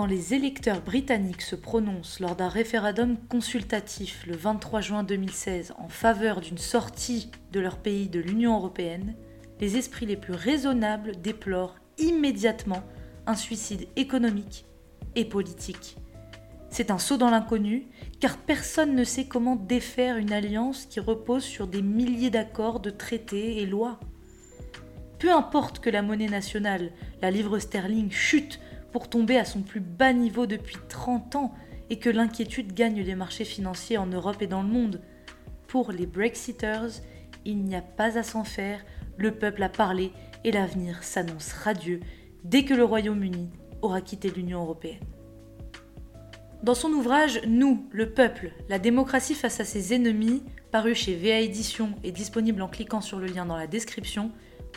quand les électeurs britanniques se prononcent lors d'un référendum consultatif le 23 juin 2016 en faveur d'une sortie de leur pays de l'Union européenne, les esprits les plus raisonnables déplorent immédiatement un suicide économique et politique. C'est un saut dans l'inconnu, car personne ne sait comment défaire une alliance qui repose sur des milliers d'accords, de traités et lois. Peu importe que la monnaie nationale, la livre sterling, chute pour tomber à son plus bas niveau depuis 30 ans et que l'inquiétude gagne les marchés financiers en Europe et dans le monde. Pour les Brexiters, il n'y a pas à s'en faire, le peuple a parlé et l'avenir s'annonce radieux dès que le Royaume-Uni aura quitté l'Union européenne. Dans son ouvrage Nous, le peuple, la démocratie face à ses ennemis, paru chez VA Édition et disponible en cliquant sur le lien dans la description,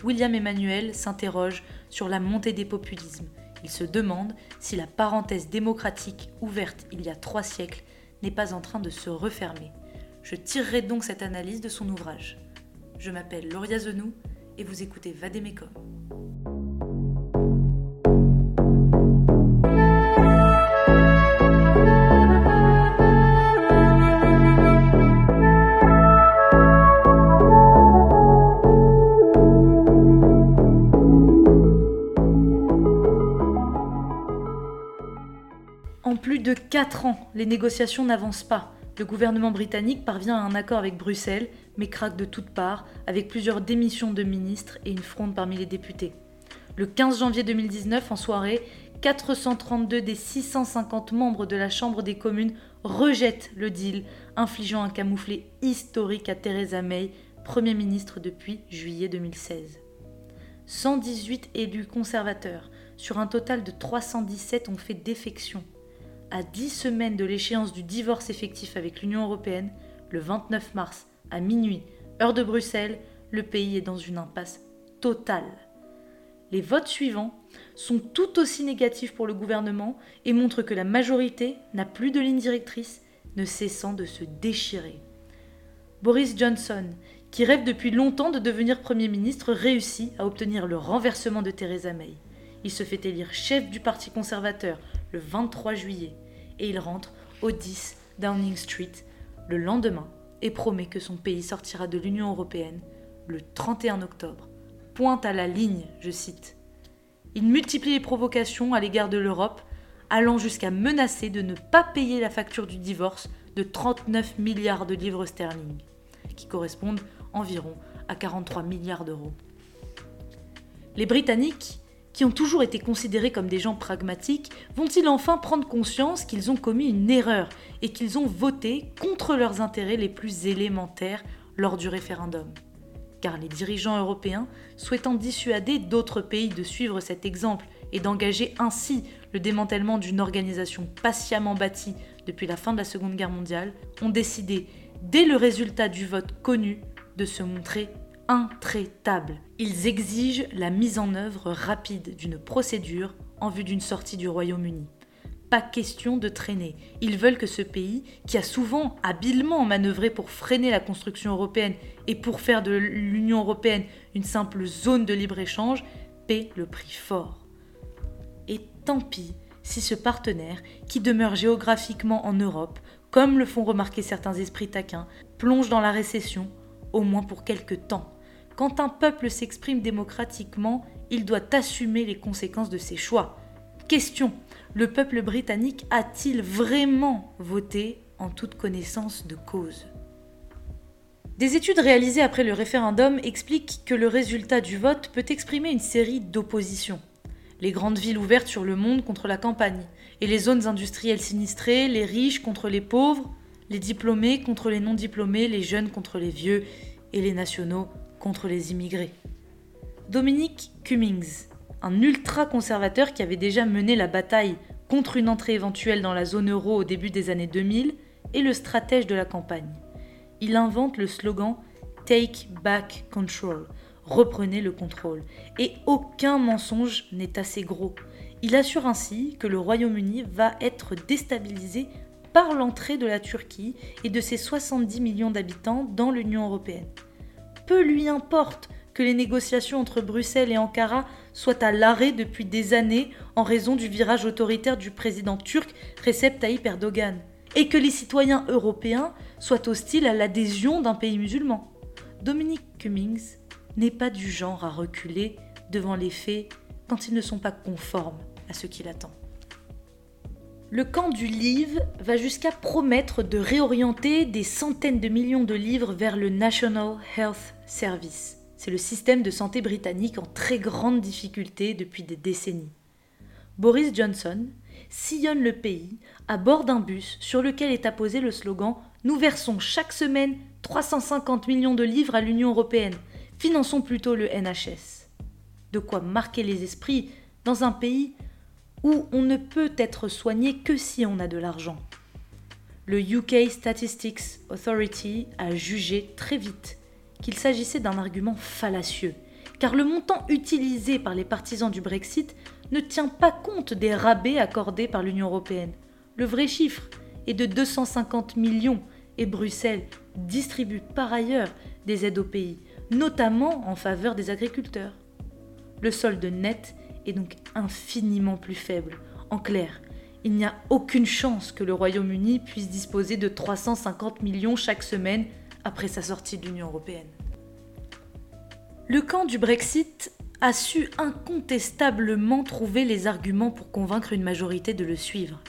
William Emmanuel s'interroge sur la montée des populismes il se demande si la parenthèse démocratique ouverte il y a trois siècles n'est pas en train de se refermer. Je tirerai donc cette analyse de son ouvrage. Je m'appelle Lauria Zenou et vous écoutez Vadémécom. 4 ans, les négociations n'avancent pas. Le gouvernement britannique parvient à un accord avec Bruxelles, mais craque de toutes parts, avec plusieurs démissions de ministres et une fronde parmi les députés. Le 15 janvier 2019, en soirée, 432 des 650 membres de la Chambre des communes rejettent le deal, infligeant un camouflet historique à Theresa May, Premier ministre depuis juillet 2016. 118 élus conservateurs, sur un total de 317, ont fait défection à 10 semaines de l'échéance du divorce effectif avec l'Union européenne, le 29 mars à minuit, heure de Bruxelles, le pays est dans une impasse totale. Les votes suivants sont tout aussi négatifs pour le gouvernement et montrent que la majorité n'a plus de ligne directrice, ne cessant de se déchirer. Boris Johnson, qui rêve depuis longtemps de devenir Premier ministre, réussit à obtenir le renversement de Theresa May. Il se fait élire chef du Parti conservateur le 23 juillet et il rentre au 10 Downing Street le lendemain et promet que son pays sortira de l'Union européenne le 31 octobre. Pointe à la ligne, je cite. Il multiplie les provocations à l'égard de l'Europe, allant jusqu'à menacer de ne pas payer la facture du divorce de 39 milliards de livres sterling, qui correspondent environ à 43 milliards d'euros. Les Britanniques qui ont toujours été considérés comme des gens pragmatiques, vont-ils enfin prendre conscience qu'ils ont commis une erreur et qu'ils ont voté contre leurs intérêts les plus élémentaires lors du référendum? Car les dirigeants européens, souhaitant dissuader d'autres pays de suivre cet exemple et d'engager ainsi le démantèlement d'une organisation patiemment bâtie depuis la fin de la Seconde Guerre mondiale, ont décidé, dès le résultat du vote connu, de se montrer intraitables. Ils exigent la mise en œuvre rapide d'une procédure en vue d'une sortie du Royaume-Uni. Pas question de traîner. Ils veulent que ce pays, qui a souvent habilement manœuvré pour freiner la construction européenne et pour faire de l'Union européenne une simple zone de libre-échange, paie le prix fort. Et tant pis si ce partenaire, qui demeure géographiquement en Europe, comme le font remarquer certains esprits taquins, plonge dans la récession, au moins pour quelque temps. Quand un peuple s'exprime démocratiquement, il doit assumer les conséquences de ses choix. Question, le peuple britannique a-t-il vraiment voté en toute connaissance de cause? Des études réalisées après le référendum expliquent que le résultat du vote peut exprimer une série d'oppositions. Les grandes villes ouvertes sur le monde contre la campagne, et les zones industrielles sinistrées, les riches contre les pauvres, les diplômés contre les non-diplômés, les jeunes contre les vieux, et les nationaux contre les immigrés. Dominique Cummings, un ultra-conservateur qui avait déjà mené la bataille contre une entrée éventuelle dans la zone euro au début des années 2000, est le stratège de la campagne. Il invente le slogan Take Back Control, reprenez le contrôle, et aucun mensonge n'est assez gros. Il assure ainsi que le Royaume-Uni va être déstabilisé par l'entrée de la Turquie et de ses 70 millions d'habitants dans l'Union européenne peu lui importe que les négociations entre Bruxelles et Ankara soient à l'arrêt depuis des années en raison du virage autoritaire du président turc Recep Tayyip Erdogan, et que les citoyens européens soient hostiles à l'adhésion d'un pays musulman. Dominique Cummings n'est pas du genre à reculer devant les faits quand ils ne sont pas conformes à ce qu'il attend. Le camp du livre va jusqu'à promettre de réorienter des centaines de millions de livres vers le National Health Service. C'est le système de santé britannique en très grande difficulté depuis des décennies. Boris Johnson sillonne le pays à bord d'un bus sur lequel est apposé le slogan Nous versons chaque semaine 350 millions de livres à l'Union européenne. Finançons plutôt le NHS. De quoi marquer les esprits dans un pays où on ne peut être soigné que si on a de l'argent. Le UK Statistics Authority a jugé très vite qu'il s'agissait d'un argument fallacieux, car le montant utilisé par les partisans du Brexit ne tient pas compte des rabais accordés par l'Union européenne. Le vrai chiffre est de 250 millions et Bruxelles distribue par ailleurs des aides au pays, notamment en faveur des agriculteurs. Le solde net est donc infiniment plus faible. En clair, il n'y a aucune chance que le Royaume-Uni puisse disposer de 350 millions chaque semaine après sa sortie de l'Union européenne. Le camp du Brexit a su incontestablement trouver les arguments pour convaincre une majorité de le suivre.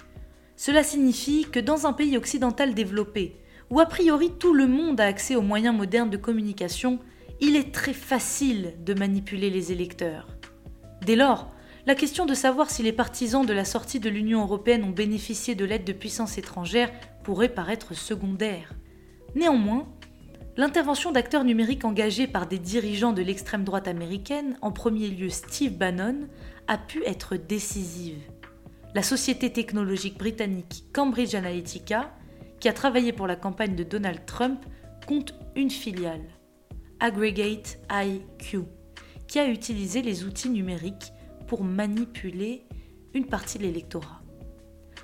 Cela signifie que dans un pays occidental développé, où a priori tout le monde a accès aux moyens modernes de communication, il est très facile de manipuler les électeurs. Dès lors, la question de savoir si les partisans de la sortie de l'Union européenne ont bénéficié de l'aide de puissances étrangères pourrait paraître secondaire. Néanmoins, l'intervention d'acteurs numériques engagés par des dirigeants de l'extrême droite américaine, en premier lieu Steve Bannon, a pu être décisive. La société technologique britannique Cambridge Analytica, qui a travaillé pour la campagne de Donald Trump, compte une filiale, Aggregate IQ qui a utilisé les outils numériques pour manipuler une partie de l'électorat.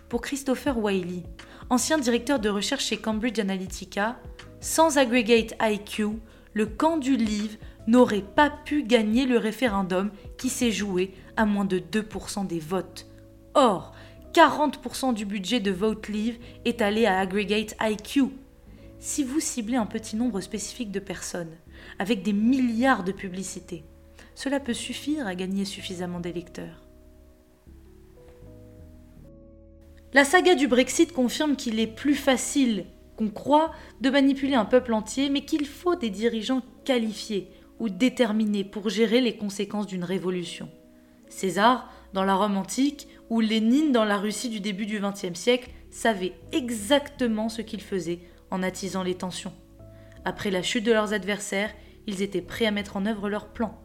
Pour Christopher Wiley, ancien directeur de recherche chez Cambridge Analytica, sans Aggregate IQ, le camp du livre n'aurait pas pu gagner le référendum qui s'est joué à moins de 2% des votes. Or, 40% du budget de Vote Leave est allé à Aggregate IQ. Si vous ciblez un petit nombre spécifique de personnes, avec des milliards de publicités, cela peut suffire à gagner suffisamment d'électeurs. La saga du Brexit confirme qu'il est plus facile qu'on croit de manipuler un peuple entier, mais qu'il faut des dirigeants qualifiés ou déterminés pour gérer les conséquences d'une révolution. César, dans la Rome antique, ou Lénine dans la Russie du début du XXe siècle, savaient exactement ce qu'ils faisaient en attisant les tensions. Après la chute de leurs adversaires, ils étaient prêts à mettre en œuvre leur plan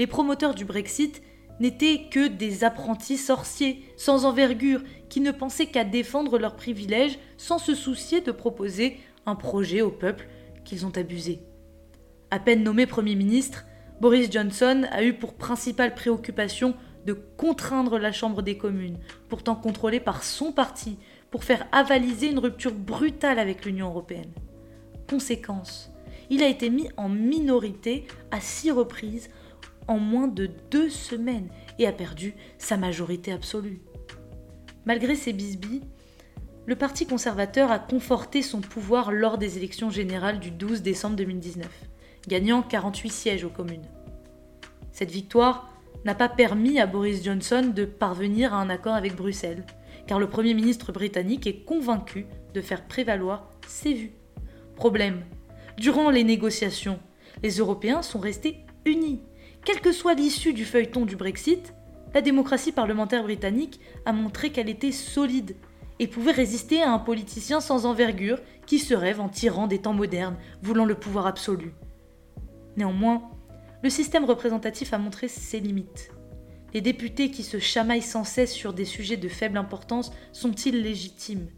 les promoteurs du Brexit n'étaient que des apprentis sorciers, sans envergure, qui ne pensaient qu'à défendre leurs privilèges sans se soucier de proposer un projet au peuple qu'ils ont abusé. À peine nommé Premier ministre, Boris Johnson a eu pour principale préoccupation de contraindre la Chambre des communes, pourtant contrôlée par son parti, pour faire avaliser une rupture brutale avec l'Union européenne. Conséquence, il a été mis en minorité à six reprises en moins de deux semaines et a perdu sa majorité absolue. Malgré ces bisbilles, le Parti conservateur a conforté son pouvoir lors des élections générales du 12 décembre 2019, gagnant 48 sièges aux communes. Cette victoire n'a pas permis à Boris Johnson de parvenir à un accord avec Bruxelles, car le Premier ministre britannique est convaincu de faire prévaloir ses vues. Problème, durant les négociations, les Européens sont restés unis quelle que soit l'issue du feuilleton du Brexit, la démocratie parlementaire britannique a montré qu'elle était solide et pouvait résister à un politicien sans envergure qui se rêve en tirant des temps modernes, voulant le pouvoir absolu. Néanmoins, le système représentatif a montré ses limites. Les députés qui se chamaillent sans cesse sur des sujets de faible importance sont-ils légitimes?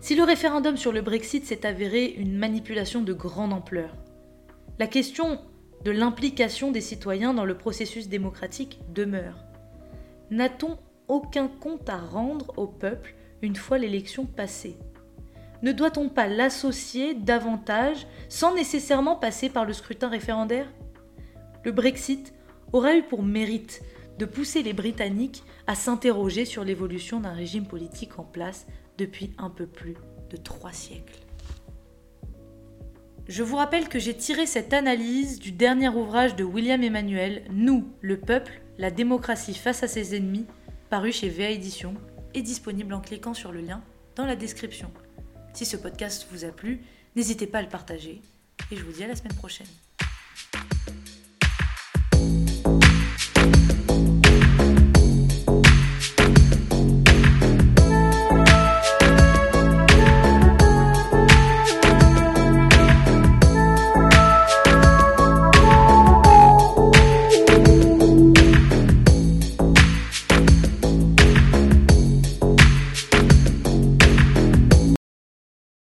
Si le référendum sur le Brexit s'est avéré une manipulation de grande ampleur, la question de l'implication des citoyens dans le processus démocratique demeure. N'a-t-on aucun compte à rendre au peuple une fois l'élection passée? Ne doit-on pas l'associer davantage sans nécessairement passer par le scrutin référendaire? Le Brexit aura eu pour mérite de pousser les Britanniques à s'interroger sur l'évolution d'un régime politique en place depuis un peu plus de trois siècles. Je vous rappelle que j'ai tiré cette analyse du dernier ouvrage de William Emmanuel, Nous, le peuple, la démocratie face à ses ennemis, paru chez VA Édition et disponible en cliquant sur le lien dans la description. Si ce podcast vous a plu, n'hésitez pas à le partager et je vous dis à la semaine prochaine.